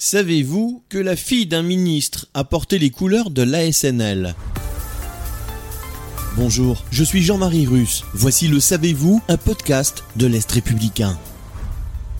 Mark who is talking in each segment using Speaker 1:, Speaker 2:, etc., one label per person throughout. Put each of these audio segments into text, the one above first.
Speaker 1: Savez-vous que la fille d'un ministre a porté les couleurs de l'ASNL Bonjour, je suis Jean-Marie Russe. Voici le Savez-vous, un podcast de l'Est républicain.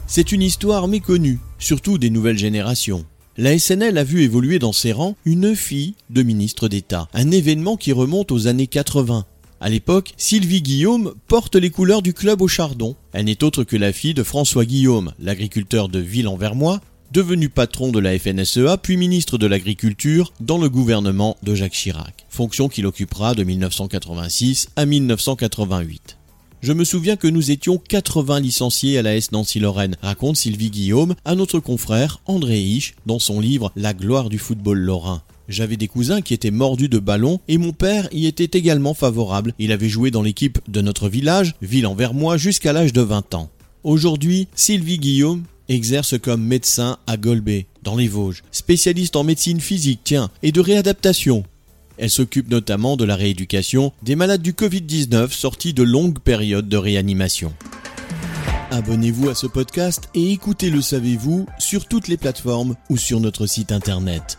Speaker 1: C'est une histoire méconnue, surtout des nouvelles générations. La SNL a vu évoluer dans ses rangs une fille de ministre d'État, un événement qui remonte aux années 80. À l'époque, Sylvie Guillaume porte les couleurs du club au chardon. Elle n'est autre que la fille de François Guillaume, l'agriculteur de Ville-en-Vermois, devenu patron de la FNSEA puis ministre de l'Agriculture dans le gouvernement de Jacques Chirac, fonction qu'il occupera de 1986 à 1988. Je me souviens que nous étions 80 licenciés à la S Nancy-Lorraine, raconte Sylvie Guillaume à notre confrère André Hiche dans son livre La gloire du football lorrain. J'avais des cousins qui étaient mordus de ballon et mon père y était également favorable. Il avait joué dans l'équipe de notre village, ville envers moi, jusqu'à l'âge de 20 ans. Aujourd'hui, Sylvie Guillaume exerce comme médecin à Golbet, dans les Vosges, spécialiste en médecine physique, tiens, et de réadaptation. Elle s'occupe notamment de la rééducation des malades du Covid-19 sortis de longues périodes de réanimation. Abonnez-vous à ce podcast et écoutez Le Savez-vous sur toutes les plateformes ou sur notre site internet.